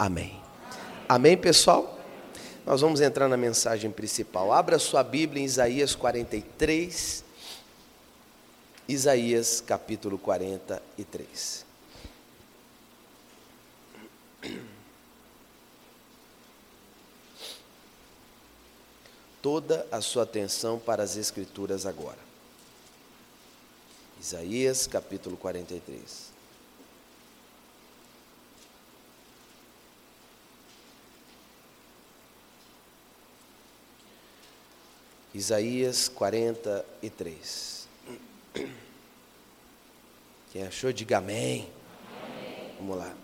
Amém. Amém, pessoal? Nós vamos entrar na mensagem principal. Abra sua Bíblia em Isaías 43. Isaías capítulo 43. Toda a sua atenção para as Escrituras agora. Isaías capítulo 43. Isaías 43. Quem achou, diga amém. amém. Vamos lá.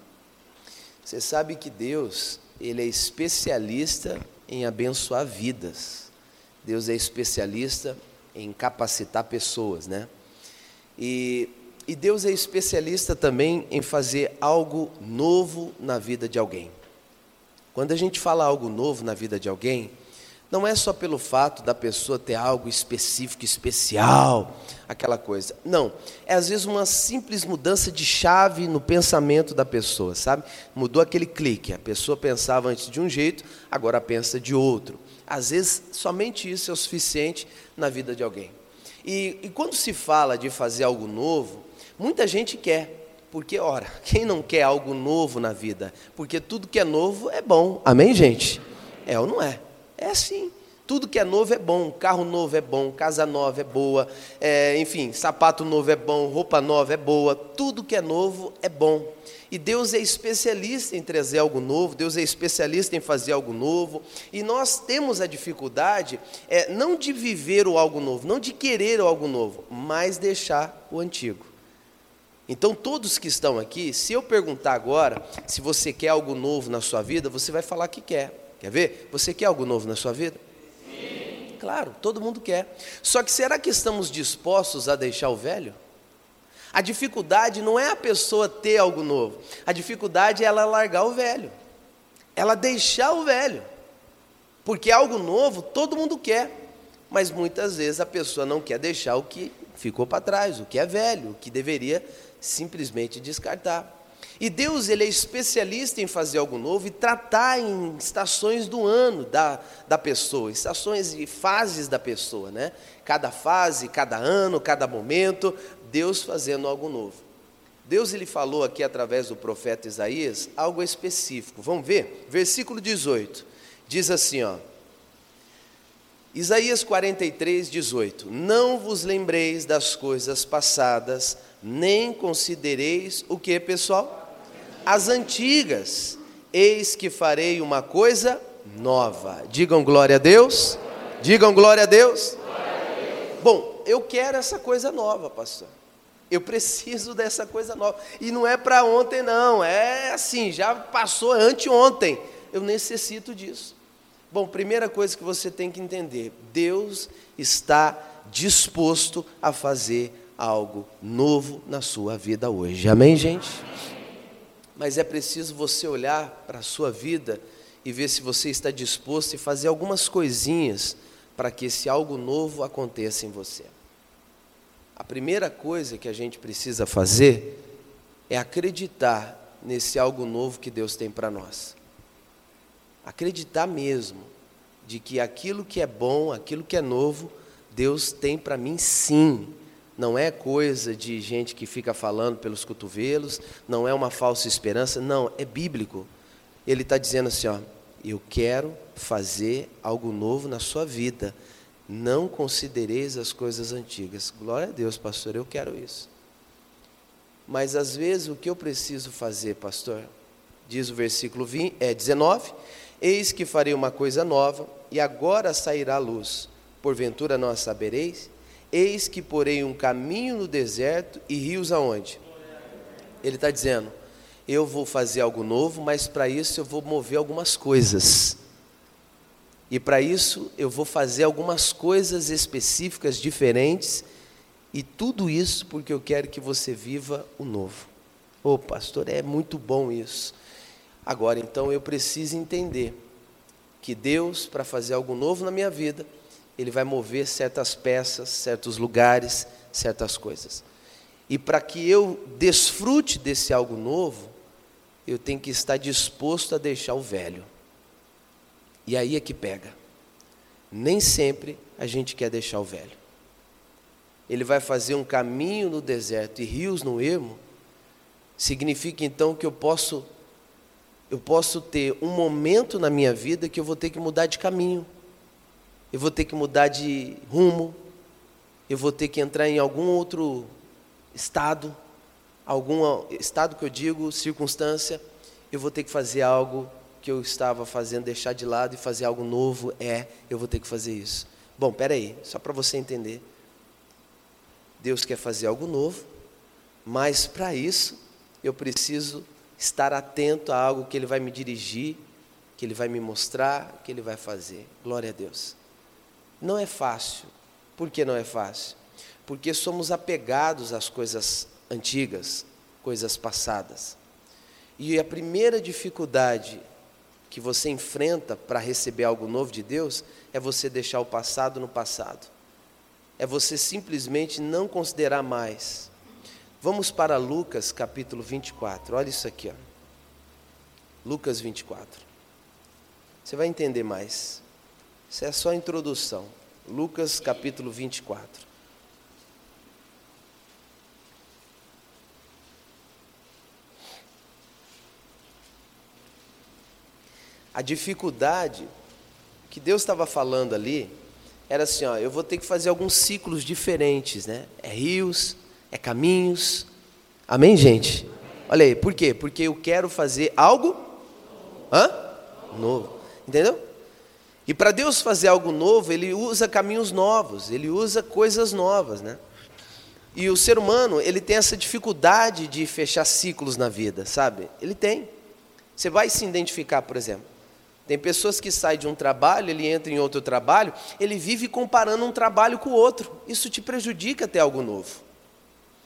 Você sabe que Deus, Ele é especialista em abençoar vidas. Deus é especialista em capacitar pessoas, né? E, e Deus é especialista também em fazer algo novo na vida de alguém. Quando a gente fala algo novo na vida de alguém, não é só pelo fato da pessoa ter algo específico, especial, aquela coisa. Não. É às vezes uma simples mudança de chave no pensamento da pessoa, sabe? Mudou aquele clique. A pessoa pensava antes de um jeito, agora pensa de outro. Às vezes, somente isso é o suficiente na vida de alguém. E, e quando se fala de fazer algo novo, muita gente quer. Porque, ora, quem não quer algo novo na vida? Porque tudo que é novo é bom. Amém, gente? É ou não é? É assim. Tudo que é novo é bom, carro novo é bom, casa nova é boa, é, enfim, sapato novo é bom, roupa nova é boa, tudo que é novo é bom. E Deus é especialista em trazer algo novo, Deus é especialista em fazer algo novo, e nós temos a dificuldade é, não de viver o algo novo, não de querer o algo novo, mas deixar o antigo. Então, todos que estão aqui, se eu perguntar agora se você quer algo novo na sua vida, você vai falar que quer. Quer ver? Você quer algo novo na sua vida? Sim. Claro, todo mundo quer. Só que será que estamos dispostos a deixar o velho? A dificuldade não é a pessoa ter algo novo. A dificuldade é ela largar o velho. Ela deixar o velho. Porque algo novo todo mundo quer. Mas muitas vezes a pessoa não quer deixar o que ficou para trás, o que é velho, o que deveria simplesmente descartar. E Deus ele é especialista em fazer algo novo e tratar em estações do ano da, da pessoa, estações e fases da pessoa, né? Cada fase, cada ano, cada momento, Deus fazendo algo novo. Deus ele falou aqui através do profeta Isaías algo específico. Vamos ver? Versículo 18. Diz assim, ó: Isaías 43, 18: Não vos lembreis das coisas passadas, nem considereis o que, pessoal? As antigas, eis que farei uma coisa nova. Digam glória a Deus. Digam glória a Deus. Bom, eu quero essa coisa nova, pastor. Eu preciso dessa coisa nova. E não é para ontem, não. É assim, já passou anteontem. Eu necessito disso. Bom, primeira coisa que você tem que entender: Deus está disposto a fazer algo novo na sua vida hoje. Amém, gente? Mas é preciso você olhar para a sua vida e ver se você está disposto a fazer algumas coisinhas para que esse algo novo aconteça em você. A primeira coisa que a gente precisa fazer é acreditar nesse algo novo que Deus tem para nós. Acreditar mesmo de que aquilo que é bom, aquilo que é novo, Deus tem para mim sim não é coisa de gente que fica falando pelos cotovelos, não é uma falsa esperança, não, é bíblico. Ele está dizendo assim: ó, eu quero fazer algo novo na sua vida, não considereis as coisas antigas. Glória a Deus, pastor, eu quero isso. Mas às vezes o que eu preciso fazer, pastor? Diz o versículo 20, é 19: Eis que farei uma coisa nova, e agora sairá a luz. Porventura não a sabereis? Eis que porei um caminho no deserto e rios aonde? Ele está dizendo: eu vou fazer algo novo, mas para isso eu vou mover algumas coisas. E para isso eu vou fazer algumas coisas específicas, diferentes, e tudo isso porque eu quero que você viva o novo. Ô oh, pastor, é muito bom isso. Agora, então eu preciso entender que Deus, para fazer algo novo na minha vida, ele vai mover certas peças, certos lugares, certas coisas. E para que eu desfrute desse algo novo, eu tenho que estar disposto a deixar o velho. E aí é que pega. Nem sempre a gente quer deixar o velho. Ele vai fazer um caminho no deserto e rios no ermo. Significa então que eu posso eu posso ter um momento na minha vida que eu vou ter que mudar de caminho. Eu vou ter que mudar de rumo. Eu vou ter que entrar em algum outro estado, algum estado que eu digo, circunstância, eu vou ter que fazer algo que eu estava fazendo, deixar de lado e fazer algo novo, é, eu vou ter que fazer isso. Bom, peraí, só para você entender. Deus quer fazer algo novo, mas para isso eu preciso estar atento a algo que Ele vai me dirigir, que Ele vai me mostrar, que Ele vai fazer. Glória a Deus. Não é fácil. Por que não é fácil? Porque somos apegados às coisas antigas, coisas passadas. E a primeira dificuldade que você enfrenta para receber algo novo de Deus é você deixar o passado no passado. É você simplesmente não considerar mais. Vamos para Lucas capítulo 24. Olha isso aqui, ó. Lucas 24. Você vai entender mais. Isso é só a introdução. Lucas capítulo 24. A dificuldade que Deus estava falando ali era assim, ó, eu vou ter que fazer alguns ciclos diferentes, né? É rios, é caminhos. Amém, gente? Olha aí, por quê? Porque eu quero fazer algo hã? novo. Entendeu? E para Deus fazer algo novo, ele usa caminhos novos, ele usa coisas novas, né? E o ser humano, ele tem essa dificuldade de fechar ciclos na vida, sabe? Ele tem. Você vai se identificar, por exemplo. Tem pessoas que saem de um trabalho, ele entra em outro trabalho, ele vive comparando um trabalho com o outro. Isso te prejudica ter algo novo.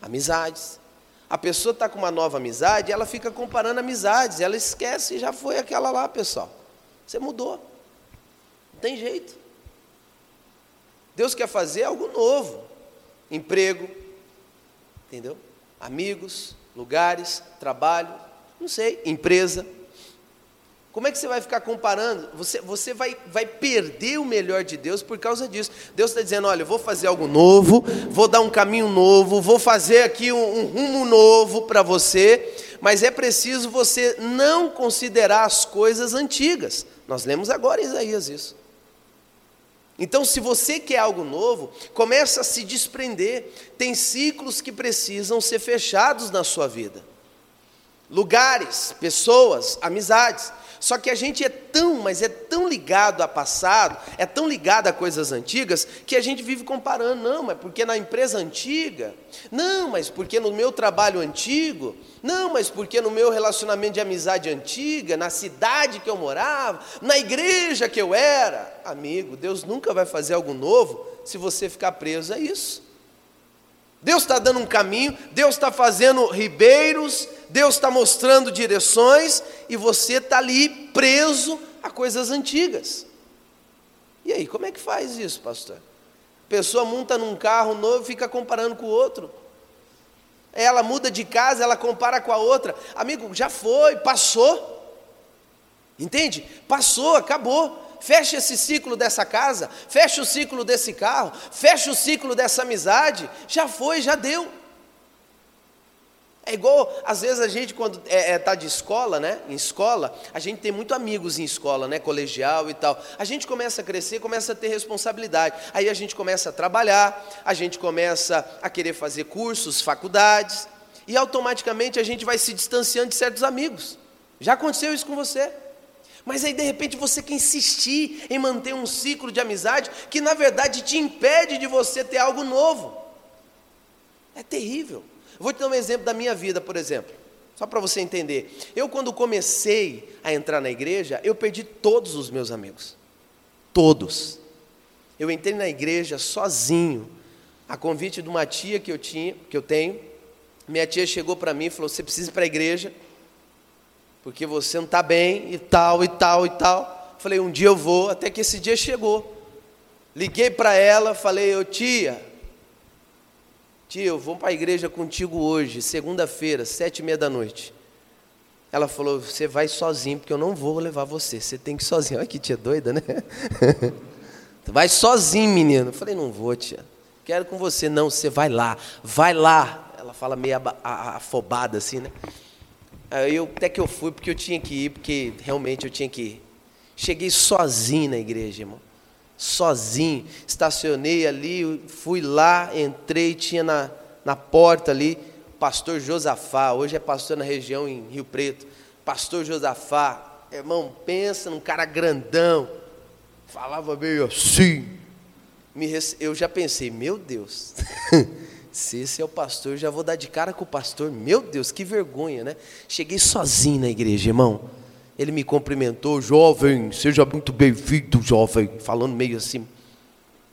Amizades. A pessoa está com uma nova amizade, ela fica comparando amizades, ela esquece, já foi aquela lá, pessoal. Você mudou. Não tem jeito. Deus quer fazer algo novo. Emprego, entendeu? Amigos, lugares, trabalho, não sei, empresa. Como é que você vai ficar comparando? Você, você vai, vai perder o melhor de Deus por causa disso. Deus está dizendo: olha, eu vou fazer algo novo, vou dar um caminho novo, vou fazer aqui um, um rumo novo para você, mas é preciso você não considerar as coisas antigas. Nós lemos agora em Isaías isso. Então, se você quer algo novo, começa a se desprender. Tem ciclos que precisam ser fechados na sua vida. Lugares, pessoas, amizades. Só que a gente é tão, mas é tão ligado a passado, é tão ligado a coisas antigas, que a gente vive comparando. Não, mas porque na empresa antiga, não, mas porque no meu trabalho antigo, não, mas porque no meu relacionamento de amizade antiga, na cidade que eu morava, na igreja que eu era. Amigo, Deus nunca vai fazer algo novo se você ficar preso a isso. Deus está dando um caminho, Deus está fazendo ribeiros, Deus está mostrando direções e você está ali preso a coisas antigas. E aí, como é que faz isso, pastor? A pessoa monta num carro novo e fica comparando com o outro. Ela muda de casa, ela compara com a outra. Amigo, já foi, passou. Entende? Passou, acabou fecha esse ciclo dessa casa, fecha o ciclo desse carro, fecha o ciclo dessa amizade, já foi, já deu. É igual, às vezes a gente quando está é, é, tá de escola, né? Em escola, a gente tem muito amigos em escola, né? Colegial e tal. A gente começa a crescer, começa a ter responsabilidade. Aí a gente começa a trabalhar, a gente começa a querer fazer cursos, faculdades, e automaticamente a gente vai se distanciando de certos amigos. Já aconteceu isso com você? Mas aí de repente você quer insistir em manter um ciclo de amizade que na verdade te impede de você ter algo novo. É terrível. Vou te dar um exemplo da minha vida, por exemplo. Só para você entender. Eu, quando comecei a entrar na igreja, eu perdi todos os meus amigos. Todos. Eu entrei na igreja sozinho, a convite de uma tia que eu tinha, que eu tenho. Minha tia chegou para mim e falou: "Você precisa ir para a igreja" porque você não está bem e tal, e tal, e tal. Falei, um dia eu vou, até que esse dia chegou. Liguei para ela, falei, ô tia, eu vou para a igreja contigo hoje, segunda-feira, sete e meia da noite. Ela falou: Você vai sozinho, porque eu não vou levar você. Você tem que ir sozinho. Olha que tia doida, né? vai sozinho, menino. Eu falei: Não vou, tia. Quero com você. Não, você vai lá. Vai lá. Ela fala meio afobada assim, né? Aí eu, até que eu fui, porque eu tinha que ir, porque realmente eu tinha que ir. Cheguei sozinho na igreja, irmão. Sozinho. Estacionei ali, fui lá, entrei, tinha na, na porta ali pastor Josafá, hoje é pastor na região em Rio Preto. Pastor Josafá, irmão, pensa num cara grandão, falava meio assim. Eu já pensei, meu Deus, se esse é o pastor, já vou dar de cara com o pastor. Meu Deus, que vergonha, né? Cheguei sozinho na igreja, irmão. Ele me cumprimentou, jovem, seja muito bem-vindo, jovem, falando meio assim.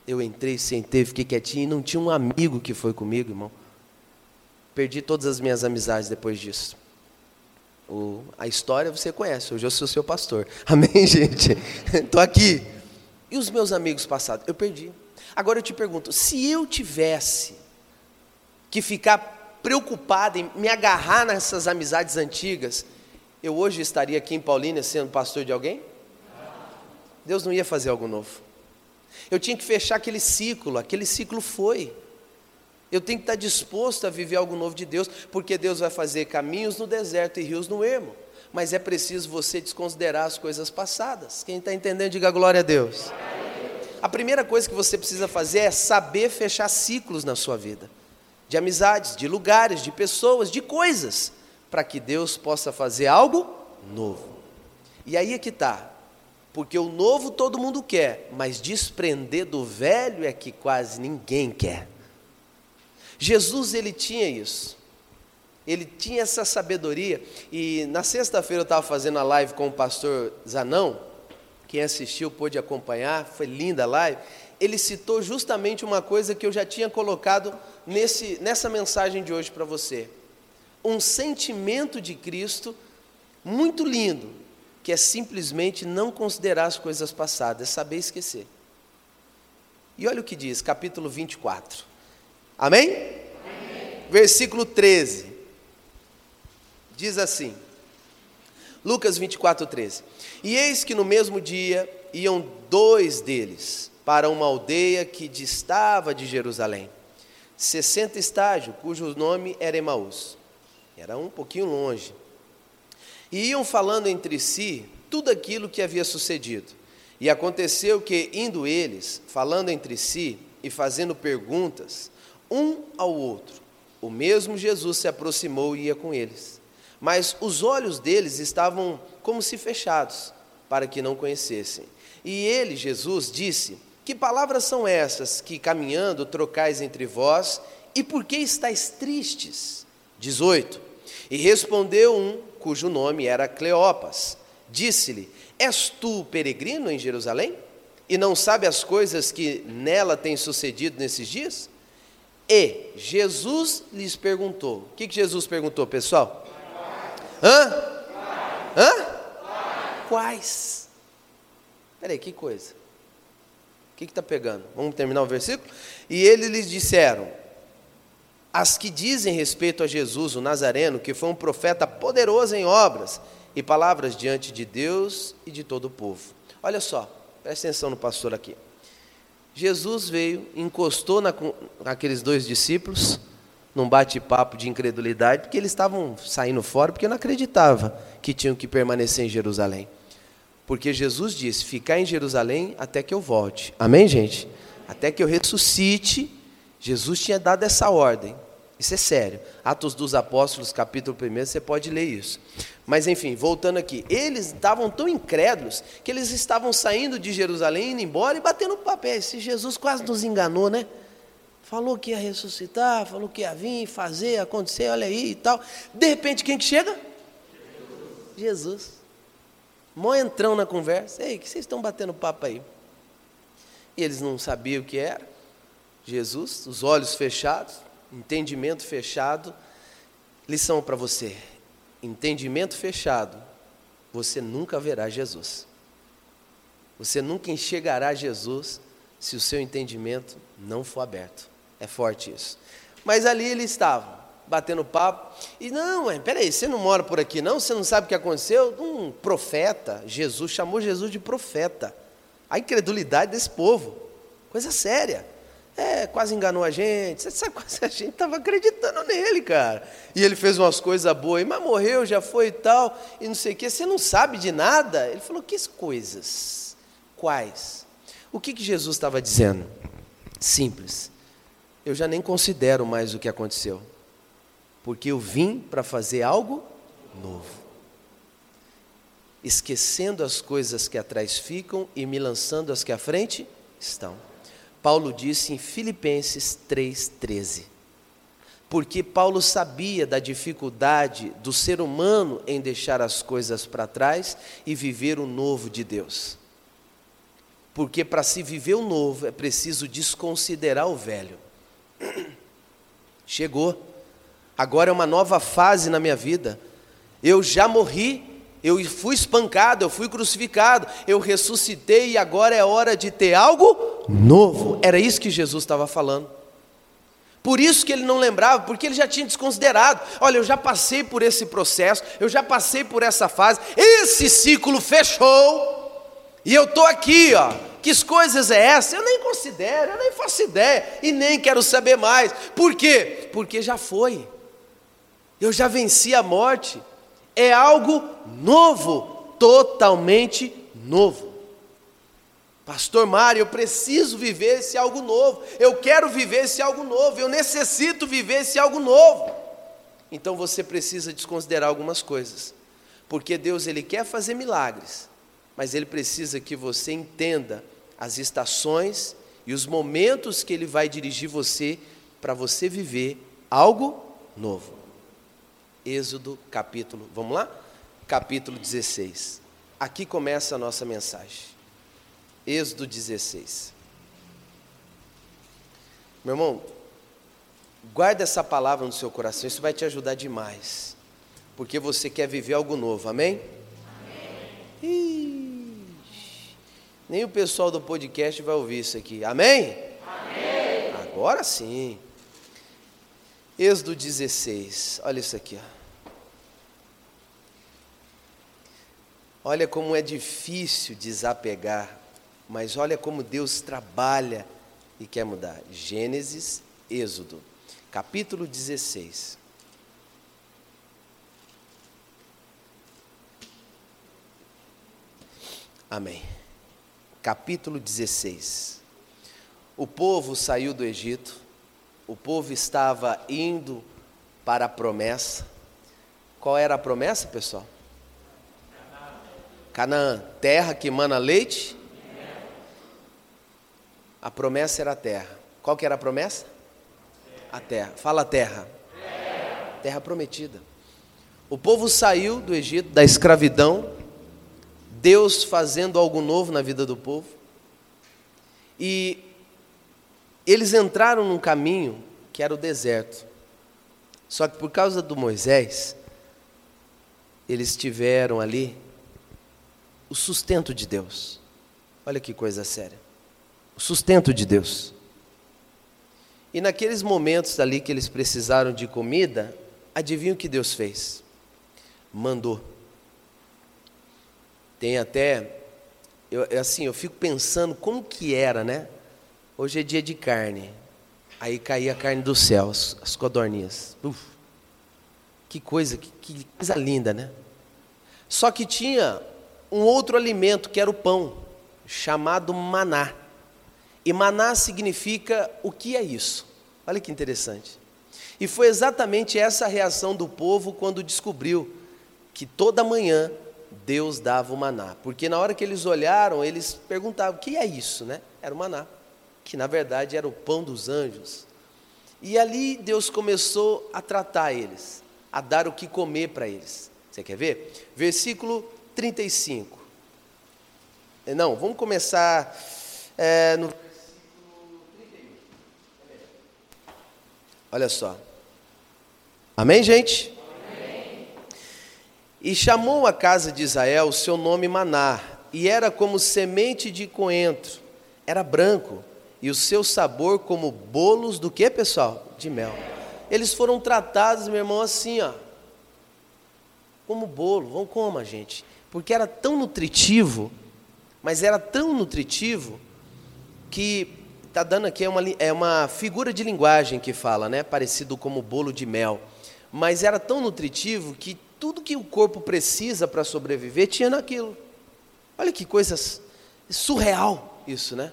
Eu entrei, sentei, fiquei quietinho e não tinha um amigo que foi comigo, irmão. Perdi todas as minhas amizades depois disso. O, a história você conhece, hoje eu sou seu pastor. Amém, gente? Estou aqui. E os meus amigos passados? Eu perdi. Agora eu te pergunto: se eu tivesse que ficar preocupado em me agarrar nessas amizades antigas, eu hoje estaria aqui em Paulínia sendo pastor de alguém? Deus não ia fazer algo novo. Eu tinha que fechar aquele ciclo, aquele ciclo foi. Eu tenho que estar disposto a viver algo novo de Deus, porque Deus vai fazer caminhos no deserto e rios no ermo. Mas é preciso você desconsiderar as coisas passadas. Quem está entendendo, diga glória a Deus. A primeira coisa que você precisa fazer é saber fechar ciclos na sua vida de amizades, de lugares, de pessoas, de coisas, para que Deus possa fazer algo novo. E aí é que está, porque o novo todo mundo quer, mas desprender do velho é que quase ninguém quer. Jesus ele tinha isso. Ele tinha essa sabedoria. E na sexta-feira eu estava fazendo a live com o pastor Zanão. Quem assistiu pôde acompanhar, foi linda a live. Ele citou justamente uma coisa que eu já tinha colocado nesse, nessa mensagem de hoje para você. Um sentimento de Cristo muito lindo, que é simplesmente não considerar as coisas passadas, é saber esquecer. E olha o que diz, capítulo 24. Amém? Amém? Versículo 13. Diz assim: Lucas 24, 13. E eis que no mesmo dia iam dois deles para uma aldeia que distava de Jerusalém, 60 estágios, cujo nome era Emaús. Era um pouquinho longe. E iam falando entre si tudo aquilo que havia sucedido. E aconteceu que, indo eles, falando entre si e fazendo perguntas, um ao outro. O mesmo Jesus se aproximou e ia com eles. Mas os olhos deles estavam como se fechados, para que não conhecessem. E ele, Jesus, disse: Que palavras são essas que, caminhando, trocais entre vós, e por que estáis tristes? 18. E respondeu um, cujo nome era Cleopas, disse-lhe: És tu peregrino em Jerusalém? E não sabe as coisas que nela têm sucedido nesses dias? E Jesus lhes perguntou: O que, que Jesus perguntou, pessoal? Hã? Hã? Quais? Peraí, que coisa? O que está pegando? Vamos terminar o versículo? E eles lhes disseram: As que dizem respeito a Jesus, o Nazareno, que foi um profeta poderoso em obras e palavras diante de Deus e de todo o povo. Olha só, presta atenção no pastor aqui. Jesus veio, encostou na, naqueles dois discípulos, num bate-papo de incredulidade, porque eles estavam saindo fora, porque não acreditavam que tinham que permanecer em Jerusalém. Porque Jesus disse: ficar em Jerusalém até que eu volte. Amém, gente? Até que eu ressuscite. Jesus tinha dado essa ordem. Isso é sério. Atos dos Apóstolos, capítulo 1, você pode ler isso. Mas enfim, voltando aqui, eles estavam tão incrédulos que eles estavam saindo de Jerusalém, indo embora e batendo papéis. Se Jesus quase nos enganou, né? Falou que ia ressuscitar, falou que ia vir, fazer, acontecer, olha aí e tal. De repente, quem que chega? Jesus. Jesus. Mó entrão na conversa. Ei, que vocês estão batendo papo aí? E eles não sabiam o que era. Jesus, os olhos fechados entendimento fechado. Lição para você: entendimento fechado, você nunca verá Jesus. Você nunca enxergará Jesus se o seu entendimento não for aberto. É forte isso. Mas ali eles estavam, batendo papo. E não, peraí, você não mora por aqui não? Você não sabe o que aconteceu? Um profeta, Jesus, chamou Jesus de profeta. A incredulidade desse povo, coisa séria. É, quase enganou a gente. Você sabe, quase a gente estava acreditando nele, cara. E ele fez umas coisas boas, mas morreu, já foi e tal, e não sei o quê. Você não sabe de nada? Ele falou: que coisas? Quais? O que, que Jesus estava dizendo? Simples. Eu já nem considero mais o que aconteceu porque eu vim para fazer algo novo. Esquecendo as coisas que atrás ficam e me lançando as que à frente estão. Paulo disse em Filipenses 3,13. Porque Paulo sabia da dificuldade do ser humano em deixar as coisas para trás e viver o novo de Deus. Porque para se viver o novo é preciso desconsiderar o velho. Chegou agora é uma nova fase na minha vida. Eu já morri, eu fui espancado, eu fui crucificado, eu ressuscitei e agora é hora de ter algo novo. Era isso que Jesus estava falando. Por isso que ele não lembrava, porque ele já tinha desconsiderado. Olha, eu já passei por esse processo, eu já passei por essa fase, esse ciclo fechou, e eu estou aqui, ó. Que coisas é essa? Eu nem considero, eu nem faço ideia, e nem quero saber mais. Por quê? Porque já foi. Eu já venci a morte. É algo novo, totalmente novo. Pastor Mário, eu preciso viver esse algo novo. Eu quero viver esse algo novo. Eu necessito viver esse algo novo. Então você precisa desconsiderar algumas coisas. Porque Deus ele quer fazer milagres, mas ele precisa que você entenda as estações e os momentos que ele vai dirigir você para você viver algo novo. Êxodo capítulo, vamos lá? Capítulo 16. Aqui começa a nossa mensagem. Êxodo 16. Meu irmão, guarda essa palavra no seu coração, isso vai te ajudar demais. Porque você quer viver algo novo, amém? amém. nem o pessoal do podcast vai ouvir isso aqui, amém? amém. Agora sim. Êxodo 16, olha isso aqui. Ó. Olha como é difícil desapegar, mas olha como Deus trabalha e quer mudar. Gênesis, Êxodo, capítulo 16. Amém. Capítulo 16. O povo saiu do Egito, o povo estava indo para a promessa. Qual era a promessa, pessoal? Canaã, terra que mana leite. A promessa era a terra. Qual que era a promessa? A terra. Fala terra. Terra, prometida. O povo saiu do Egito, da escravidão, Deus fazendo algo novo na vida do povo. E eles entraram num caminho que era o deserto. Só que por causa do Moisés, eles tiveram ali o sustento de Deus. Olha que coisa séria. O sustento de Deus. E naqueles momentos ali que eles precisaram de comida, adivinha o que Deus fez? Mandou. Tem até, eu, assim, eu fico pensando como que era, né? Hoje é dia de carne. Aí caía a carne dos céus, as codorninhas. Uf, que coisa, que, que coisa linda, né? Só que tinha um outro alimento que era o pão, chamado maná. E maná significa o que é isso? Olha que interessante. E foi exatamente essa a reação do povo quando descobriu que toda manhã Deus dava o maná. Porque na hora que eles olharam, eles perguntavam: o que é isso? Né? Era o maná, que na verdade era o pão dos anjos. E ali Deus começou a tratar eles, a dar o que comer para eles. Você quer ver? Versículo 35. É, não, vamos começar é, no versículo 31. Olha só. Amém, gente? Amém. E chamou a casa de Israel o seu nome Maná, e era como semente de coentro, era branco, e o seu sabor como bolos do que, pessoal? De mel. eles foram tratados, meu irmão, assim, ó, como bolo. Vão como, gente? Porque era tão nutritivo, mas era tão nutritivo que está dando aqui é uma, é uma figura de linguagem que fala, né? Parecido como bolo de mel. Mas era tão nutritivo que tudo que o corpo precisa para sobreviver tinha naquilo. Olha que coisa surreal isso, né?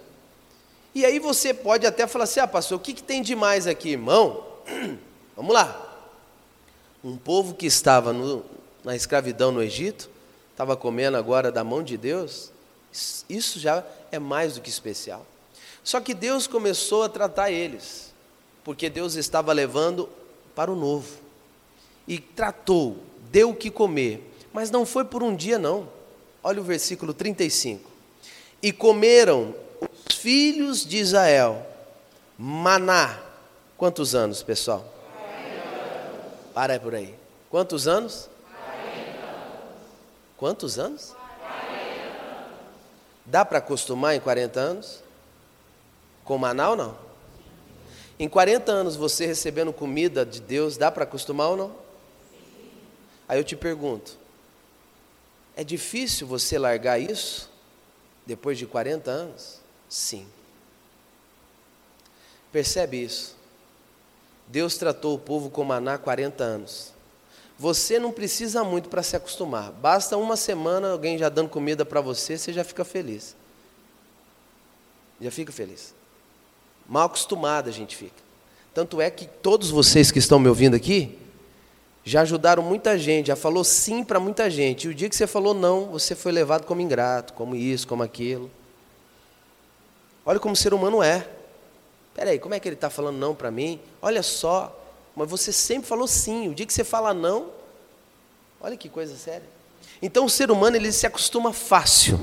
E aí você pode até falar assim: ah, pastor, o que, que tem de mais aqui, irmão? Vamos lá. Um povo que estava no, na escravidão no Egito, estava comendo agora da mão de Deus, isso já é mais do que especial. Só que Deus começou a tratar eles, porque Deus estava levando para o novo. E tratou, deu o que comer, mas não foi por um dia, não. Olha o versículo 35. E comeram os filhos de Israel maná. Quantos anos, pessoal? Para por aí. Quantos anos? Quantos anos? Dá para acostumar em 40 anos? Com maná ou não? Em 40 anos você recebendo comida de Deus, dá para acostumar ou não? Aí eu te pergunto: é difícil você largar isso depois de 40 anos? Sim. Percebe isso? Deus tratou o povo com maná 40 anos. Você não precisa muito para se acostumar. Basta uma semana alguém já dando comida para você, você já fica feliz. Já fica feliz. Mal acostumado a gente fica. Tanto é que todos vocês que estão me ouvindo aqui já ajudaram muita gente, já falou sim para muita gente. E o dia que você falou não, você foi levado como ingrato, como isso, como aquilo. Olha como o ser humano é. Peraí, como é que ele está falando não para mim? Olha só, mas você sempre falou sim. O dia que você fala não, olha que coisa séria. Então o ser humano ele se acostuma fácil,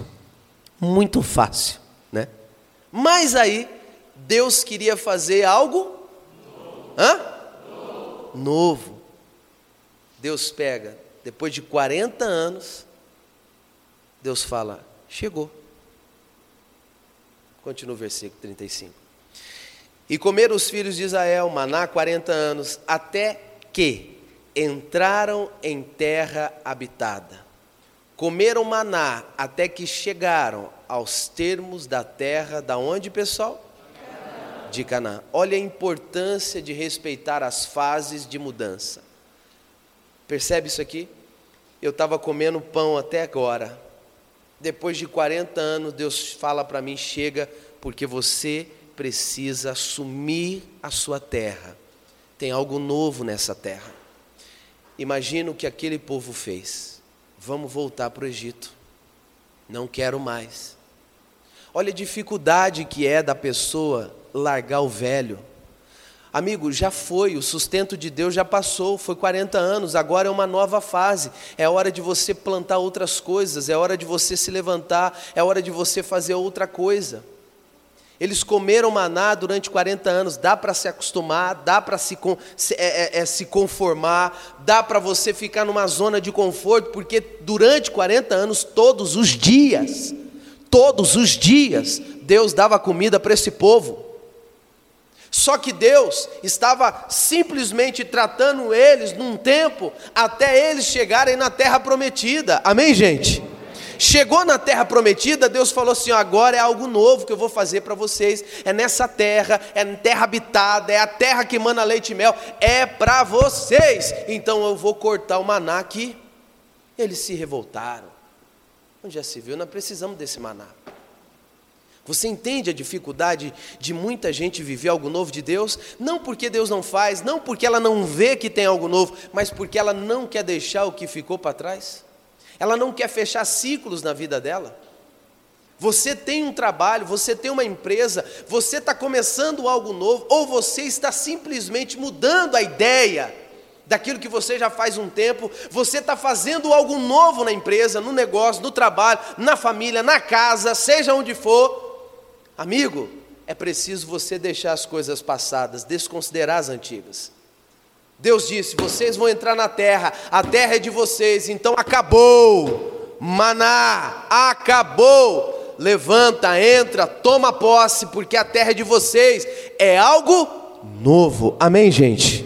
muito fácil, né? Mas aí Deus queria fazer algo Hã? Novo. Deus pega, depois de 40 anos, Deus fala: chegou. Continua o versículo 35. E comeram os filhos de Israel maná 40 anos, até que entraram em terra habitada. Comeram maná até que chegaram aos termos da terra, da onde, pessoal? De Canaã. Olha a importância de respeitar as fases de mudança. Percebe isso aqui? Eu estava comendo pão até agora. Depois de 40 anos, Deus fala para mim: chega, porque você precisa assumir a sua terra. Tem algo novo nessa terra. Imagina o que aquele povo fez. Vamos voltar para o Egito. Não quero mais. Olha a dificuldade que é da pessoa largar o velho. Amigo, já foi, o sustento de Deus já passou, foi 40 anos, agora é uma nova fase. É hora de você plantar outras coisas, é hora de você se levantar, é hora de você fazer outra coisa. Eles comeram maná durante 40 anos, dá para se acostumar, dá para se, se, é, é, é, se conformar, dá para você ficar numa zona de conforto, porque durante 40 anos, todos os dias, todos os dias, Deus dava comida para esse povo. Só que Deus estava simplesmente tratando eles num tempo até eles chegarem na terra prometida. Amém, gente? Chegou na terra prometida, Deus falou assim: agora é algo novo que eu vou fazer para vocês. É nessa terra, é terra habitada, é a terra que mana leite e mel, é para vocês. Então eu vou cortar o maná aqui. Eles se revoltaram. Onde já se viu? Nós precisamos desse maná. Você entende a dificuldade de muita gente viver algo novo de Deus? Não porque Deus não faz, não porque ela não vê que tem algo novo, mas porque ela não quer deixar o que ficou para trás ela não quer fechar ciclos na vida dela. Você tem um trabalho, você tem uma empresa, você está começando algo novo, ou você está simplesmente mudando a ideia daquilo que você já faz um tempo, você está fazendo algo novo na empresa, no negócio, no trabalho, na família, na casa, seja onde for. Amigo, é preciso você deixar as coisas passadas, desconsiderar as antigas. Deus disse: vocês vão entrar na terra, a terra é de vocês, então acabou. Maná, acabou. Levanta, entra, toma posse, porque a terra é de vocês. É algo novo. Amém, gente?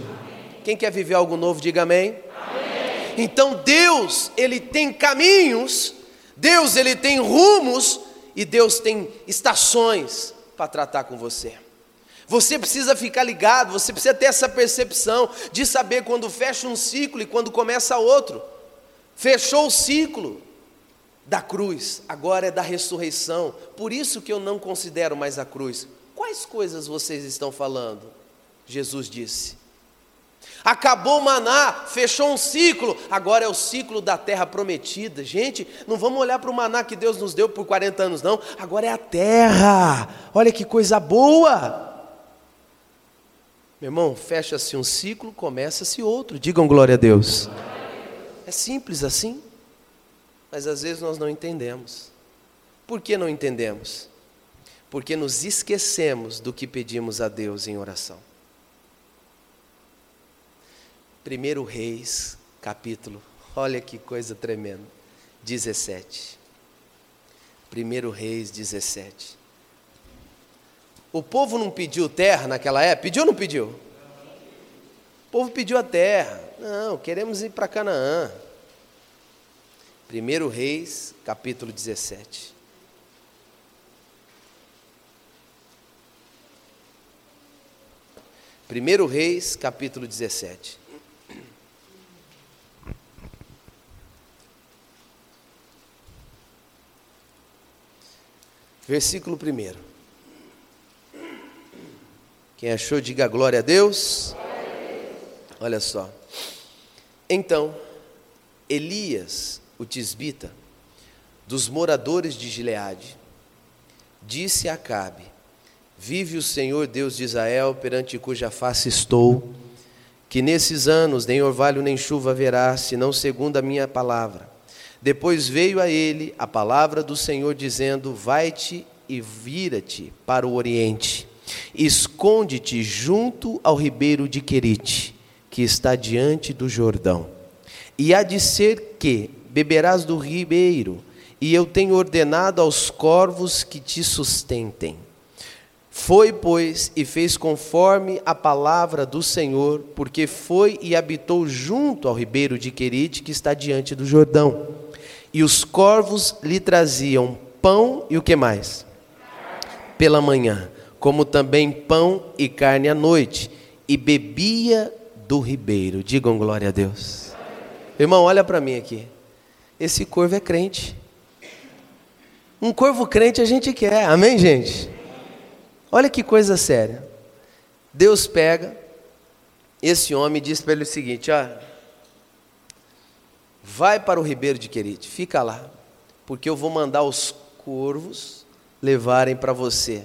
Quem quer viver algo novo, diga amém. amém. Então Deus, ele tem caminhos, Deus ele tem rumos e Deus tem estações para tratar com você. Você precisa ficar ligado, você precisa ter essa percepção de saber quando fecha um ciclo e quando começa outro. Fechou o ciclo da cruz, agora é da ressurreição. Por isso que eu não considero mais a cruz. Quais coisas vocês estão falando? Jesus disse. Acabou o maná, fechou um ciclo, agora é o ciclo da terra prometida. Gente, não vamos olhar para o maná que Deus nos deu por 40 anos, não. Agora é a terra. Olha que coisa boa. Meu irmão, fecha-se um ciclo, começa-se outro. Digam glória a Deus. É simples assim. Mas às vezes nós não entendemos. Por que não entendemos? Porque nos esquecemos do que pedimos a Deus em oração. 1 Reis, capítulo, olha que coisa tremenda, 17. 1 Reis 17. O povo não pediu terra naquela época? Pediu ou não pediu? O povo pediu a terra. Não, queremos ir para Canaã. 1 Reis, capítulo 17. Primeiro Reis, capítulo 17. Versículo 1. Quem achou, diga glória a Deus. Olha só. Então, Elias, o tisbita, dos moradores de Gileade, disse a Acabe: Vive o Senhor Deus de Israel, perante cuja face estou, que nesses anos nem orvalho nem chuva haverá, senão segundo a minha palavra. Depois veio a ele a palavra do Senhor, dizendo: Vai-te e vira-te para o oriente Esconde-te junto ao ribeiro de Querite, que está diante do Jordão. E há de ser que beberás do ribeiro, e eu tenho ordenado aos corvos que te sustentem. Foi, pois, e fez conforme a palavra do Senhor, porque foi e habitou junto ao ribeiro de Querite, que está diante do Jordão. E os corvos lhe traziam pão e o que mais? Pela manhã como também pão e carne à noite, e bebia do ribeiro. Digam glória a Deus. Irmão, olha para mim aqui. Esse corvo é crente. Um corvo crente a gente quer, amém, gente? Olha que coisa séria. Deus pega esse homem e diz para ele o seguinte: ó, vai para o ribeiro de Querite, fica lá, porque eu vou mandar os corvos levarem para você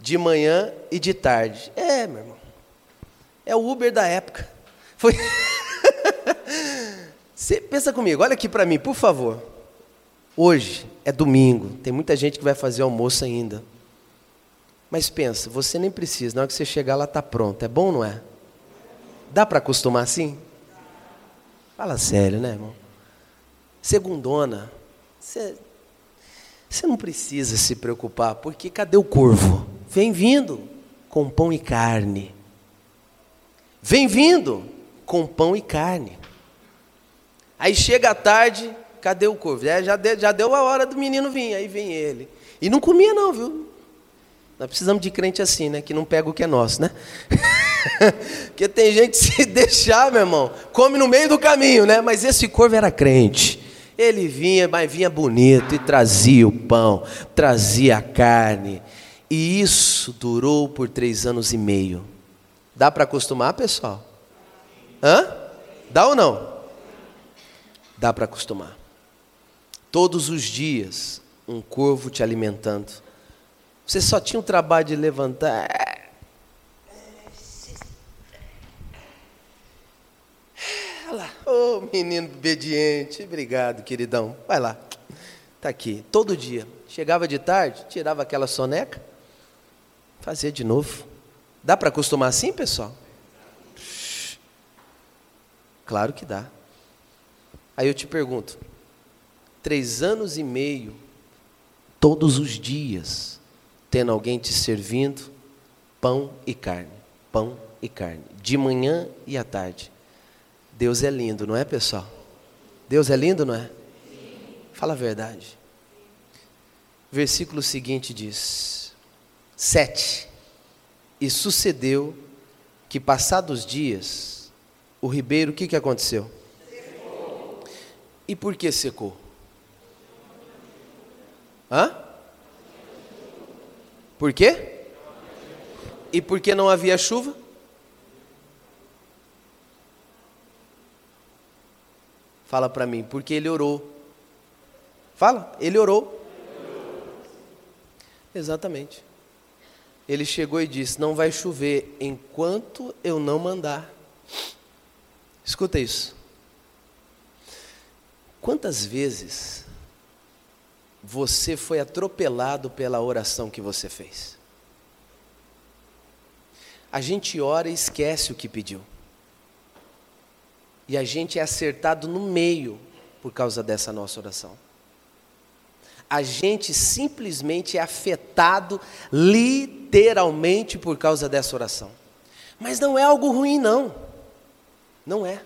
de manhã e de tarde. É, meu irmão. É o Uber da época. Foi. Você pensa comigo, olha aqui para mim, por favor. Hoje é domingo, tem muita gente que vai fazer almoço ainda. Mas pensa, você nem precisa, na hora que você chegar lá está pronto. É bom, não é? Dá para acostumar assim? Fala sério, né, irmão? Segundona, você, não precisa se preocupar, porque cadê o corvo? Vem vindo com pão e carne. Vem vindo com pão e carne. Aí chega a tarde, cadê o corvo? É, já, deu, já deu a hora do menino vir, aí vem ele. E não comia não, viu? Nós precisamos de crente assim, né? Que não pega o que é nosso, né? Porque tem gente se deixar, meu irmão, come no meio do caminho, né? Mas esse corvo era crente. Ele vinha, mas vinha bonito e trazia o pão, trazia a carne. E isso durou por três anos e meio. Dá para acostumar, pessoal? Hã? Dá ou não? Dá para acostumar. Todos os dias, um corvo te alimentando. Você só tinha o trabalho de levantar. Olha lá, ô oh, menino obediente, obrigado, queridão. Vai lá, tá aqui, todo dia. Chegava de tarde, tirava aquela soneca, Fazer de novo. Dá para acostumar assim, pessoal? Claro que dá. Aí eu te pergunto: três anos e meio, todos os dias, tendo alguém te servindo pão e carne. pão e carne, de manhã e à tarde. Deus é lindo, não é, pessoal? Deus é lindo, não é? Fala a verdade. Versículo seguinte diz: Sete. E sucedeu que, passados dias, o ribeiro, o que, que aconteceu? Secou. E por que secou? Hã? Por quê? E por que não havia chuva? Fala para mim, porque ele orou. Fala, ele orou. Exatamente. Ele chegou e disse: Não vai chover enquanto eu não mandar. Escuta isso. Quantas vezes você foi atropelado pela oração que você fez? A gente ora e esquece o que pediu. E a gente é acertado no meio por causa dessa nossa oração a gente simplesmente é afetado literalmente por causa dessa oração. Mas não é algo ruim, não. Não é.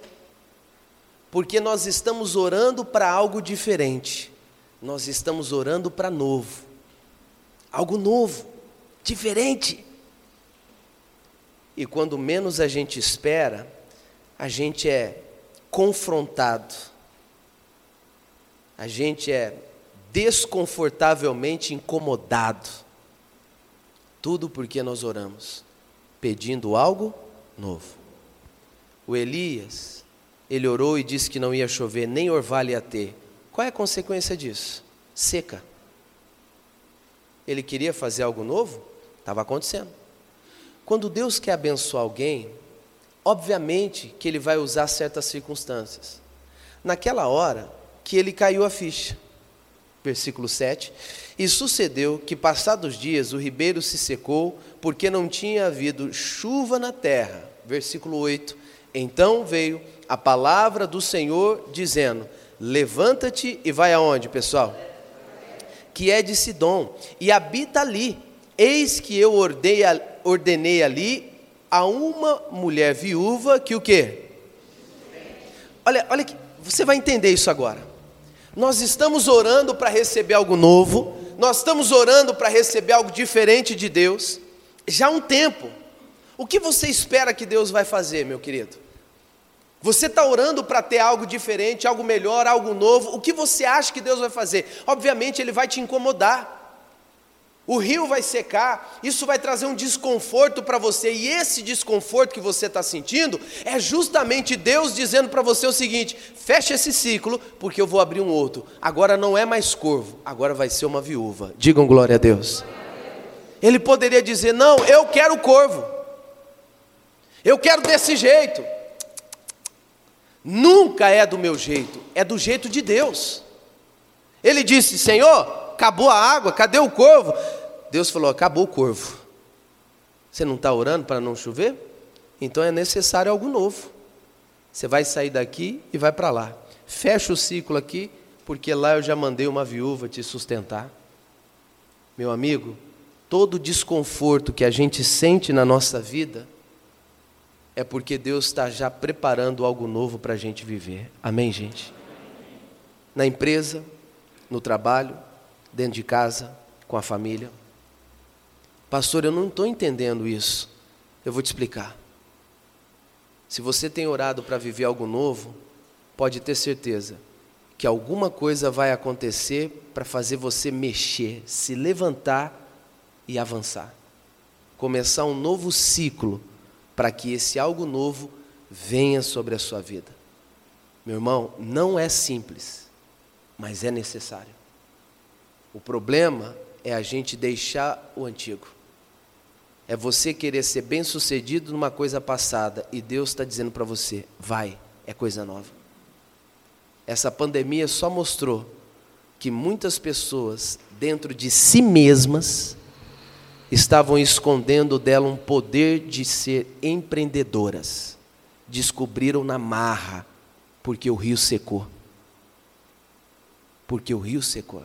Porque nós estamos orando para algo diferente. Nós estamos orando para novo. Algo novo, diferente. E quando menos a gente espera, a gente é confrontado. A gente é desconfortavelmente incomodado. Tudo porque nós oramos, pedindo algo novo. O Elias, ele orou e disse que não ia chover, nem orvalho ia ter. Qual é a consequência disso? Seca. Ele queria fazer algo novo? Estava acontecendo. Quando Deus quer abençoar alguém, obviamente que ele vai usar certas circunstâncias. Naquela hora que ele caiu a ficha versículo 7. E sucedeu que, passados dias, o ribeiro se secou, porque não tinha havido chuva na terra. Versículo 8. Então veio a palavra do Senhor dizendo: Levanta-te e vai aonde, pessoal? Que é de Sidom, e habita ali. Eis que eu ordenei ali a uma mulher viúva que o quê? Olha, olha que você vai entender isso agora. Nós estamos orando para receber algo novo, nós estamos orando para receber algo diferente de Deus, já há um tempo. O que você espera que Deus vai fazer, meu querido? Você está orando para ter algo diferente, algo melhor, algo novo. O que você acha que Deus vai fazer? Obviamente, Ele vai te incomodar. O rio vai secar, isso vai trazer um desconforto para você, e esse desconforto que você está sentindo é justamente Deus dizendo para você o seguinte: fecha esse ciclo, porque eu vou abrir um outro. Agora não é mais corvo, agora vai ser uma viúva. Digam glória a Deus. Ele poderia dizer: não, eu quero corvo, eu quero desse jeito. Nunca é do meu jeito, é do jeito de Deus. Ele disse: Senhor, acabou a água, cadê o corvo? Deus falou: acabou o corvo. Você não está orando para não chover? Então é necessário algo novo. Você vai sair daqui e vai para lá. Fecha o ciclo aqui, porque lá eu já mandei uma viúva te sustentar. Meu amigo, todo desconforto que a gente sente na nossa vida é porque Deus está já preparando algo novo para a gente viver. Amém, gente? Na empresa, no trabalho, dentro de casa, com a família. Pastor, eu não estou entendendo isso. Eu vou te explicar. Se você tem orado para viver algo novo, pode ter certeza que alguma coisa vai acontecer para fazer você mexer, se levantar e avançar. Começar um novo ciclo para que esse algo novo venha sobre a sua vida. Meu irmão, não é simples, mas é necessário. O problema é a gente deixar o antigo. É você querer ser bem sucedido numa coisa passada e Deus está dizendo para você: vai, é coisa nova. Essa pandemia só mostrou que muitas pessoas, dentro de si mesmas, estavam escondendo dela um poder de ser empreendedoras. Descobriram na marra, porque o rio secou. Porque o rio secou.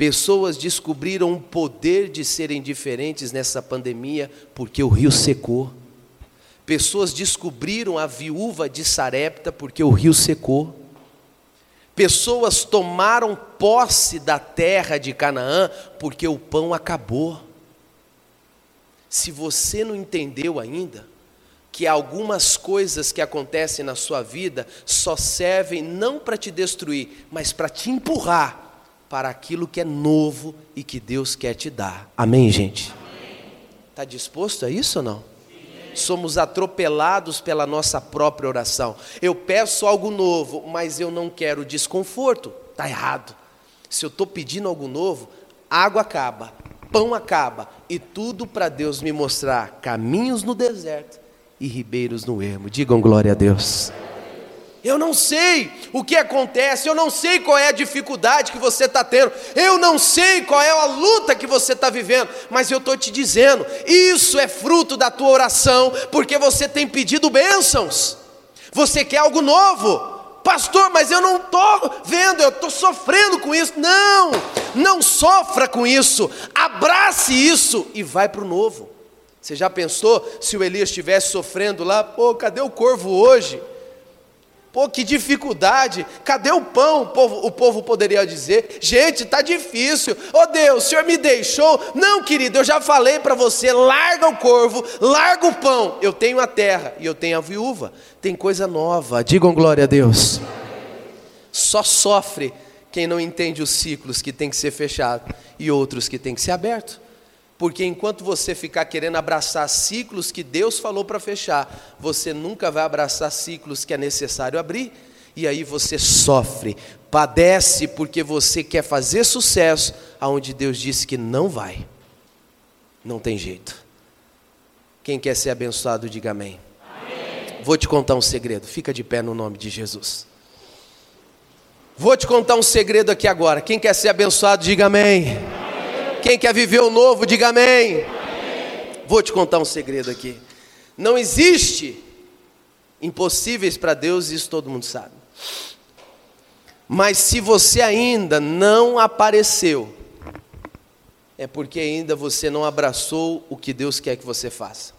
Pessoas descobriram o poder de serem diferentes nessa pandemia porque o rio secou. Pessoas descobriram a viúva de Sarepta porque o rio secou. Pessoas tomaram posse da terra de Canaã porque o pão acabou. Se você não entendeu ainda, que algumas coisas que acontecem na sua vida só servem não para te destruir, mas para te empurrar para aquilo que é novo e que Deus quer te dar. Amém, gente? Está disposto a isso ou não? Somos atropelados pela nossa própria oração. Eu peço algo novo, mas eu não quero desconforto. Está errado. Se eu estou pedindo algo novo, água acaba, pão acaba, e tudo para Deus me mostrar caminhos no deserto e ribeiros no ermo. Digam glória a Deus. Eu não sei o que acontece, eu não sei qual é a dificuldade que você está tendo, eu não sei qual é a luta que você está vivendo, mas eu estou te dizendo: isso é fruto da tua oração, porque você tem pedido bênçãos, você quer algo novo. Pastor, mas eu não estou vendo, eu estou sofrendo com isso. Não, não sofra com isso, abrace isso e vai para o novo. Você já pensou se o Elias estivesse sofrendo lá? Pô, cadê o corvo hoje? Pô, que dificuldade, cadê o pão? O povo, o povo poderia dizer: gente, está difícil, oh Deus, o Senhor me deixou. Não, querido, eu já falei para você: larga o corvo, larga o pão. Eu tenho a terra e eu tenho a viúva, tem coisa nova, digam glória a Deus. Só sofre quem não entende os ciclos que tem que ser fechado e outros que tem que ser aberto porque enquanto você ficar querendo abraçar ciclos que Deus falou para fechar, você nunca vai abraçar ciclos que é necessário abrir, e aí você sofre, padece porque você quer fazer sucesso aonde Deus disse que não vai. Não tem jeito. Quem quer ser abençoado, diga amém. amém. Vou te contar um segredo, fica de pé no nome de Jesus. Vou te contar um segredo aqui agora. Quem quer ser abençoado, diga amém. amém. Quem quer viver o novo, diga amém. amém. Vou te contar um segredo aqui. Não existe impossíveis para Deus, isso todo mundo sabe. Mas se você ainda não apareceu, é porque ainda você não abraçou o que Deus quer que você faça.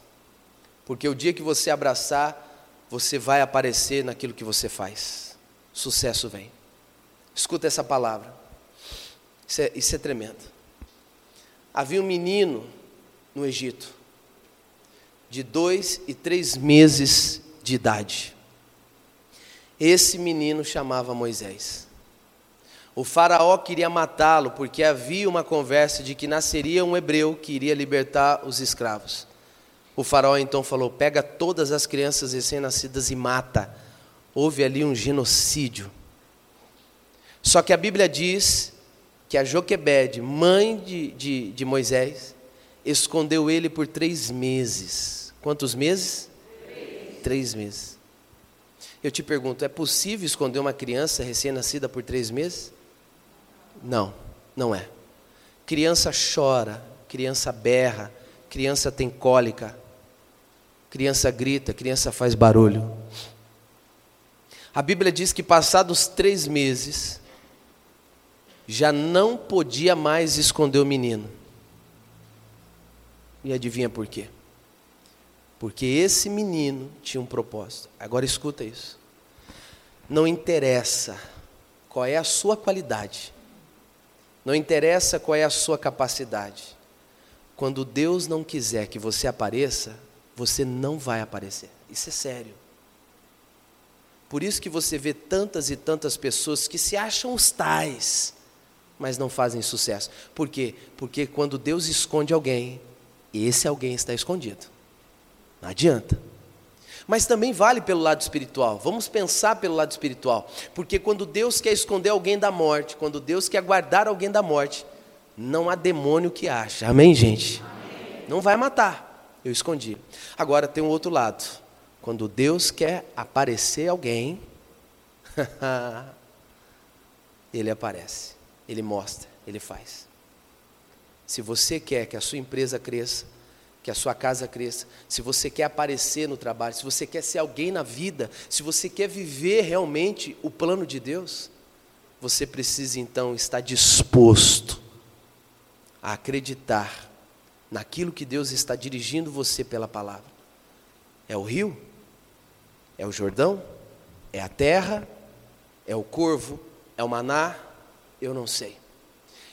Porque o dia que você abraçar, você vai aparecer naquilo que você faz. Sucesso vem. Escuta essa palavra. Isso é, isso é tremendo. Havia um menino no Egito, de dois e três meses de idade. Esse menino chamava Moisés. O faraó queria matá-lo porque havia uma conversa de que nasceria um hebreu que iria libertar os escravos. O faraó então falou: pega todas as crianças recém-nascidas e mata. Houve ali um genocídio. Só que a Bíblia diz que a Joquebede, mãe de, de, de Moisés, escondeu ele por três meses. Quantos meses? Três. três meses. Eu te pergunto, é possível esconder uma criança recém-nascida por três meses? Não, não é. Criança chora, criança berra, criança tem cólica, criança grita, criança faz barulho. A Bíblia diz que passados três meses, já não podia mais esconder o menino. E adivinha por quê? Porque esse menino tinha um propósito. Agora escuta isso. Não interessa qual é a sua qualidade, não interessa qual é a sua capacidade. Quando Deus não quiser que você apareça, você não vai aparecer. Isso é sério. Por isso que você vê tantas e tantas pessoas que se acham os tais, mas não fazem sucesso. Por quê? Porque quando Deus esconde alguém, esse alguém está escondido. Não adianta. Mas também vale pelo lado espiritual. Vamos pensar pelo lado espiritual. Porque quando Deus quer esconder alguém da morte, quando Deus quer guardar alguém da morte, não há demônio que acha. Amém, gente? Amém. Não vai matar. Eu escondi. Agora tem um outro lado. Quando Deus quer aparecer alguém, ele aparece. Ele mostra, ele faz. Se você quer que a sua empresa cresça, que a sua casa cresça, se você quer aparecer no trabalho, se você quer ser alguém na vida, se você quer viver realmente o plano de Deus, você precisa então estar disposto a acreditar naquilo que Deus está dirigindo você pela palavra. É o rio? É o Jordão? É a terra? É o corvo? É o maná? Eu não sei.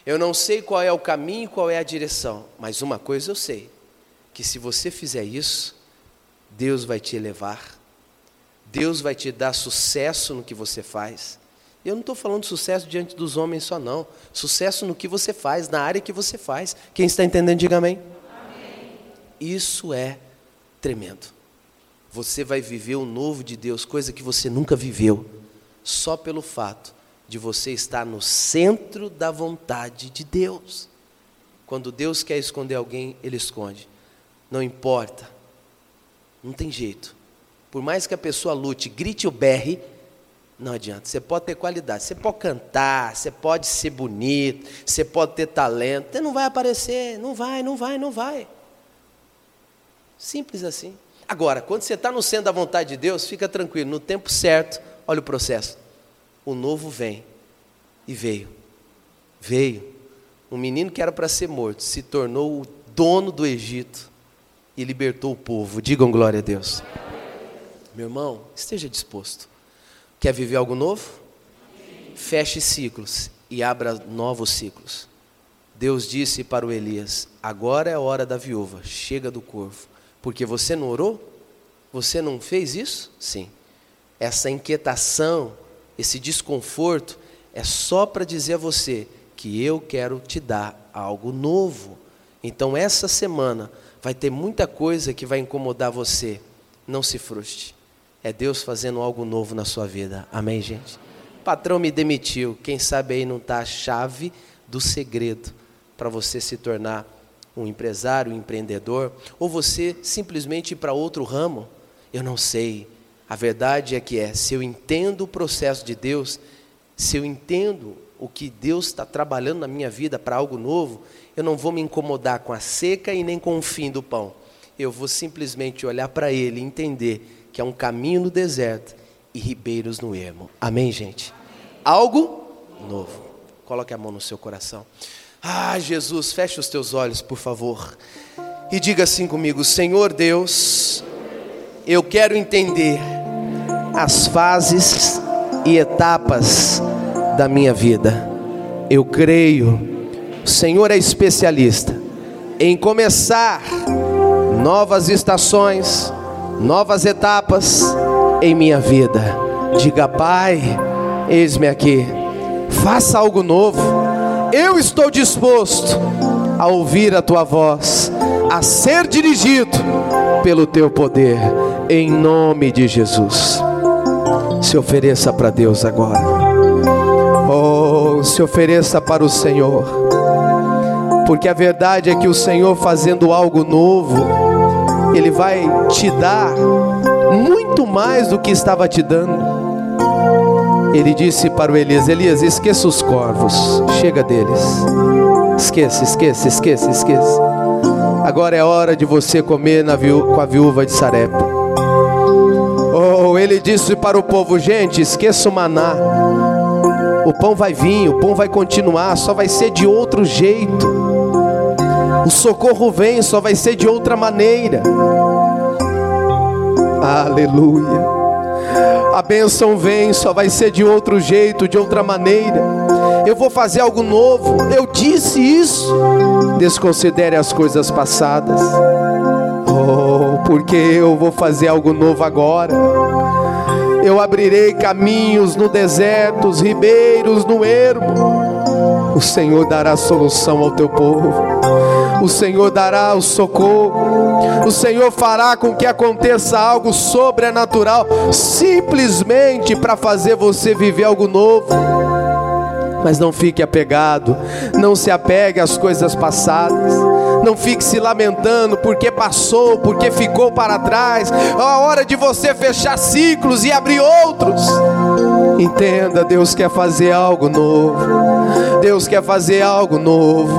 Eu não sei qual é o caminho qual é a direção, mas uma coisa eu sei: que se você fizer isso, Deus vai te elevar, Deus vai te dar sucesso no que você faz. Eu não estou falando sucesso diante dos homens só, não. Sucesso no que você faz, na área que você faz. Quem está entendendo, diga amém. amém. Isso é tremendo. Você vai viver o novo de Deus, coisa que você nunca viveu, só pelo fato de você estar no centro da vontade de Deus. Quando Deus quer esconder alguém, Ele esconde. Não importa, não tem jeito. Por mais que a pessoa lute, grite o berre, não adianta. Você pode ter qualidade, você pode cantar, você pode ser bonito, você pode ter talento, você não vai aparecer, não vai, não vai, não vai. Simples assim. Agora, quando você está no centro da vontade de Deus, fica tranquilo, no tempo certo, olha o processo. O novo vem. E veio. Veio. Um menino que era para ser morto se tornou o dono do Egito e libertou o povo. Digam glória a Deus. Meu irmão, esteja disposto. Quer viver algo novo? Feche ciclos e abra novos ciclos. Deus disse para o Elias: Agora é a hora da viúva, chega do corvo. Porque você não orou? Você não fez isso? Sim. Essa inquietação, esse desconforto, é só para dizer a você que eu quero te dar algo novo. Então, essa semana vai ter muita coisa que vai incomodar você. Não se frustre. É Deus fazendo algo novo na sua vida. Amém, gente? O patrão me demitiu. Quem sabe aí não está a chave do segredo para você se tornar um empresário, um empreendedor, ou você simplesmente ir para outro ramo. Eu não sei. A verdade é que é, se eu entendo o processo de Deus, se eu entendo o que Deus está trabalhando na minha vida para algo novo, eu não vou me incomodar com a seca e nem com o fim do pão. Eu vou simplesmente olhar para Ele e entender que é um caminho no deserto e ribeiros no ermo. Amém, gente? Algo novo. Coloque a mão no seu coração. Ah, Jesus, feche os teus olhos, por favor. E diga assim comigo: Senhor Deus, eu quero entender as fases e etapas da minha vida. Eu creio, o Senhor é especialista em começar novas estações, novas etapas em minha vida. Diga, Pai, eis-me aqui, faça algo novo. Eu estou disposto a ouvir a tua voz, a ser dirigido pelo teu poder, em nome de Jesus. Se ofereça para Deus agora. Oh, se ofereça para o Senhor. Porque a verdade é que o Senhor fazendo algo novo, ele vai te dar muito mais do que estava te dando. Ele disse para o Elias: Elias, esqueça os corvos, chega deles. Esqueça, esqueça, esqueça, esqueça. Agora é hora de você comer com a viúva de Sarepta. Ele disse para o povo: gente, esqueça o maná. O pão vai vir, o pão vai continuar, só vai ser de outro jeito. O socorro vem, só vai ser de outra maneira. Aleluia. A bênção vem, só vai ser de outro jeito, de outra maneira. Eu vou fazer algo novo. Eu disse isso. Desconsidere as coisas passadas. Oh, porque eu vou fazer algo novo agora. Eu abrirei caminhos no deserto, os ribeiros no ermo. O Senhor dará solução ao teu povo o Senhor dará o socorro, o Senhor fará com que aconteça algo sobrenatural, simplesmente para fazer você viver algo novo. Mas não fique apegado, não se apegue às coisas passadas, não fique se lamentando porque passou, porque ficou para trás. É a hora de você fechar ciclos e abrir outros. Entenda, Deus quer fazer algo novo. Deus quer fazer algo novo.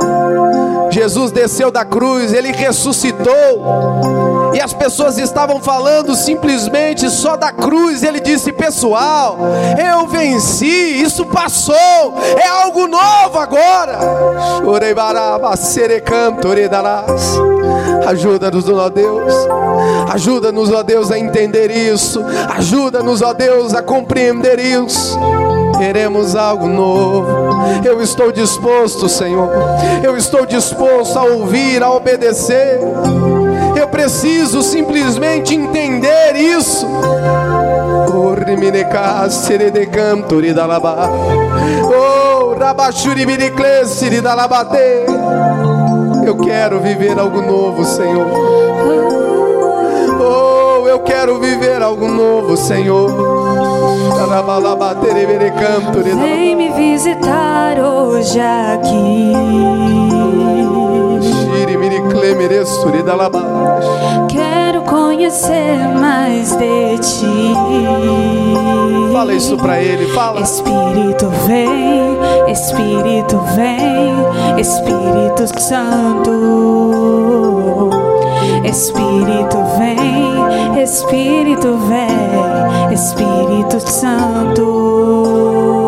Jesus desceu da cruz, ele ressuscitou. E as pessoas estavam falando simplesmente só da cruz. Ele disse: Pessoal, eu venci, isso passou, é algo novo agora. Chorei baraba, Ajuda-nos, ó Deus. Ajuda-nos, ó Deus, a entender isso. Ajuda-nos, ó Deus, a compreender isso. Queremos algo novo. Eu estou disposto, Senhor. Eu estou disposto a ouvir, a obedecer. Preciso simplesmente entender isso. Oh, eu quero viver algo novo, Senhor. Oh, eu quero viver algo novo, Senhor. Vem me visitar hoje aqui. Quero conhecer mais de ti. Fala isso para ele, fala. Espírito vem, Espírito vem, Espírito Santo. Espírito vem, Espírito vem, Espírito Santo.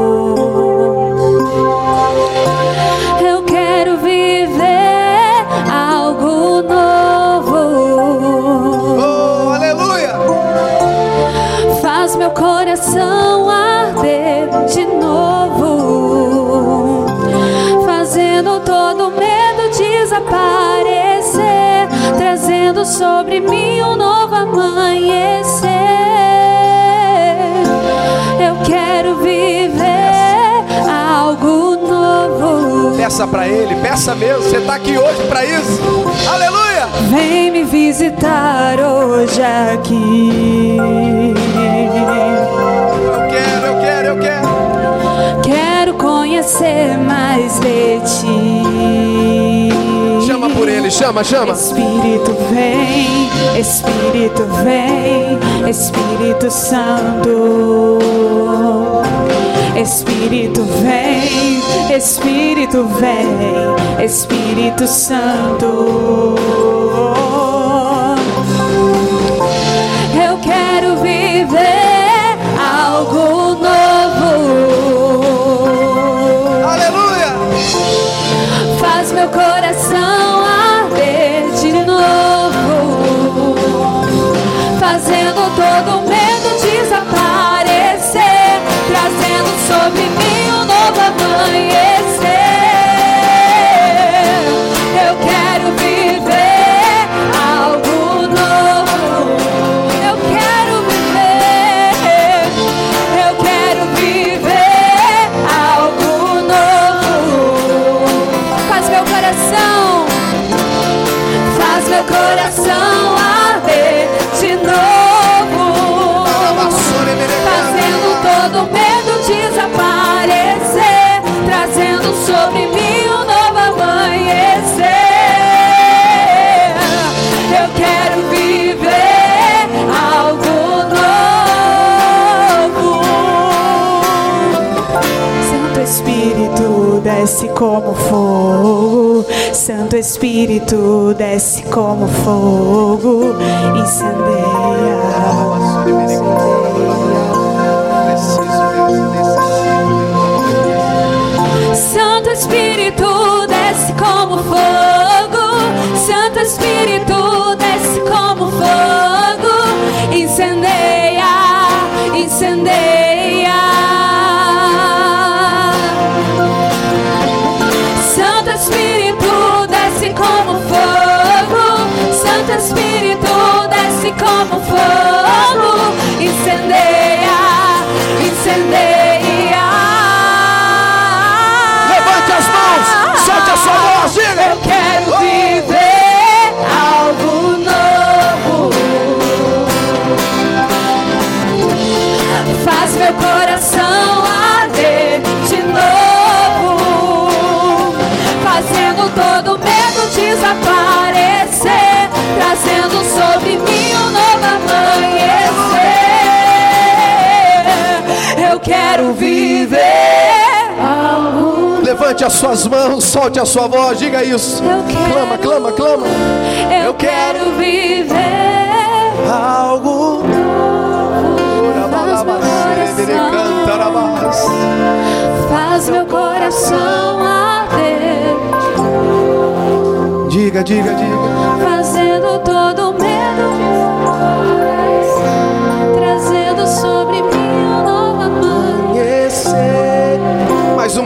Desaparecer, trazendo sobre mim um novo amanhecer. Eu quero viver algo novo. Peça para Ele, peça mesmo. Você está aqui hoje para isso. Aleluia! Vem me visitar hoje aqui. conhecer mais de ti. Por ele, chama, chama. Espírito vem, Espírito vem, Espírito Santo. Espírito vem, Espírito vem, Espírito Santo. Eu quero viver desce como fogo. Santo Espírito desce como fogo, incendeia. Santo Espírito desce como fogo, Santo Espírito as suas mãos, solte a sua voz, diga isso. Eu quero- Clama, clama, clama. Eu quero viver algo Faz meu coração, faz meu coração arder, Diga, diga, diga.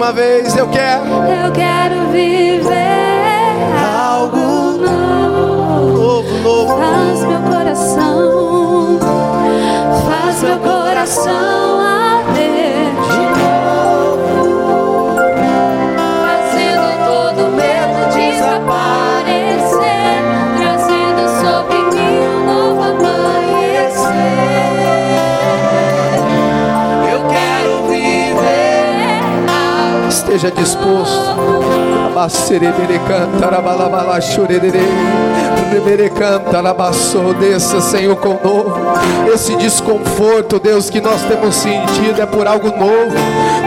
Uma vez eu quero Eu quero viver algo novo. novo, novo. Faz meu coração, faz meu coração Esteja disposto. Arabaçou, desça, Senhor, com novo. Esse desconforto, Deus, que nós temos sentido é por algo novo.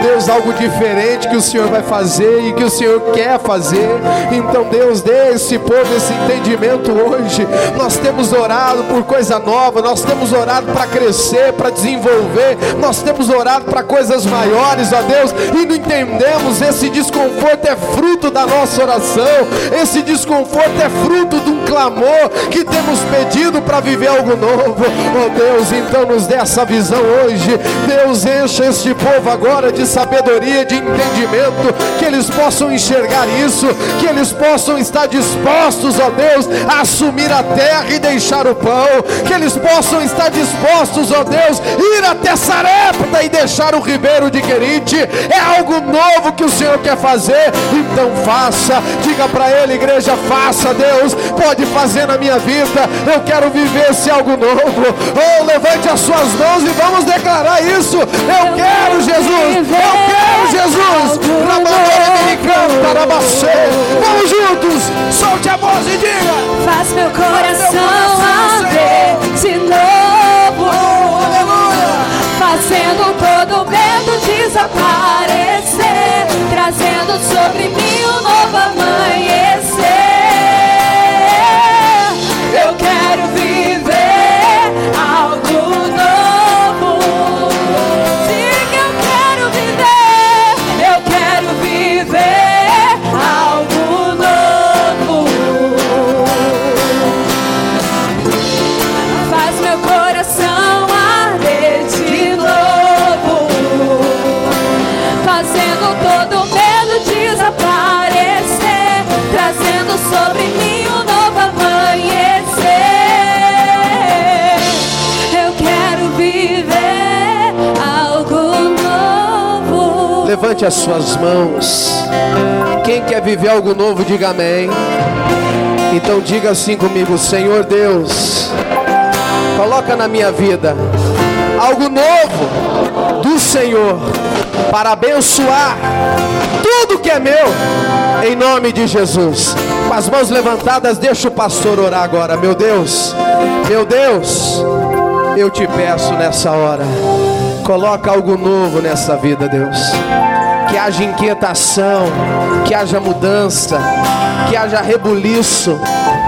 Deus, algo diferente que o Senhor vai fazer e que o Senhor quer fazer. Então, Deus, dê esse povo esse entendimento hoje. Nós temos orado por coisa nova, nós temos orado para crescer, para desenvolver, nós temos orado para coisas maiores, ó Deus, e não entendemos esse desconforto é fruto da nossa oração, esse desconforto é fruto de um clamor que temos pedido para viver algo novo. Ó Deus, então nos dê essa visão hoje. Deus, encha este povo agora de sabedoria, de entendimento, que eles possam enxergar isso, que eles possam estar dispostos, ó Deus, a assumir a terra e deixar o pão, que eles possam estar dispostos, ó Deus, ir até Sarepta e deixar o ribeiro de Querite. É algo novo que o Senhor quer fazer, então faça. Diga para ele, igreja, faça, Deus. Pode fazer na minha vida. Eu quero viver esse algo novo. Oh, levante as suas mãos e vamos declarar isso. Eu quero Jesus. Eu quero Jesus. Vamos juntos. Solte a voz e diga. Faz meu coração arder de novo, fazendo todo medo desaparecer, trazendo sobre mim Levante as suas mãos. Quem quer viver algo novo, diga amém. Então diga assim comigo, Senhor Deus, coloca na minha vida algo novo do Senhor para abençoar tudo que é meu, em nome de Jesus. Com as mãos levantadas, deixa o pastor orar agora, meu Deus, meu Deus, eu te peço nessa hora, coloca algo novo nessa vida, Deus que haja inquietação, que haja mudança, que haja rebuliço,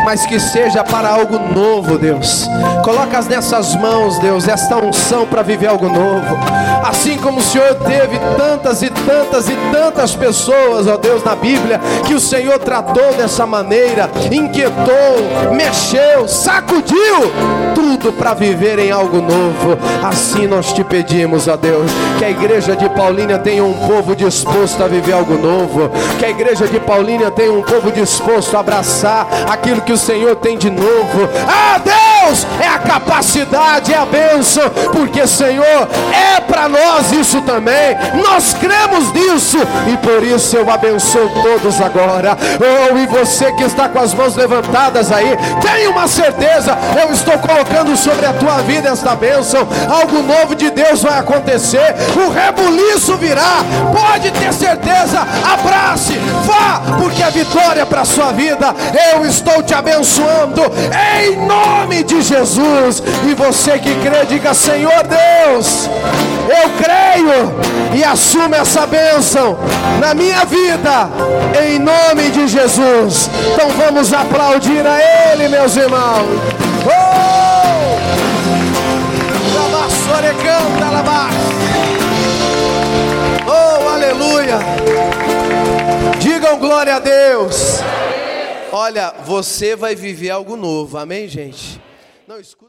mas que seja para algo novo, Deus. Coloca nessas mãos, Deus, esta unção para viver algo novo. Assim como o Senhor teve tantas e tantas e tantas pessoas, ó Deus, na Bíblia, que o Senhor tratou dessa maneira, inquietou, mexeu, sacudiu, tudo para viver em algo novo. Assim nós te pedimos, ó Deus, que a igreja de Paulínia tenha um povo disposto a viver algo novo, que a igreja de Paulínia tenha um povo disposto a abraçar aquilo que o Senhor tem de novo. Ah, Deus, é a capacidade, é a bênção, porque Senhor, é para nós isso também. Nós cremos nisso e por isso eu abençoo todos agora. Oh, e você que está com as mãos levantadas aí, tenha uma certeza, eu estou colocando sobre a tua vida esta bênção. Algo novo de Deus vai acontecer. O rebuliço virá. Pode ter certeza. Abrace, vá, porque a vitória é para a sua vida. Eu estou te abençoando em nome de Jesus. E você que crê, diga: Senhor Deus, eu creio e assumo essa bênção na minha vida, em nome de Jesus. Então vamos aplaudir a Ele, meus irmãos. Oh! Labar. Oh, aleluia. Digam glória a Deus. Olha, você vai viver algo novo. Amém, gente? Não escuta.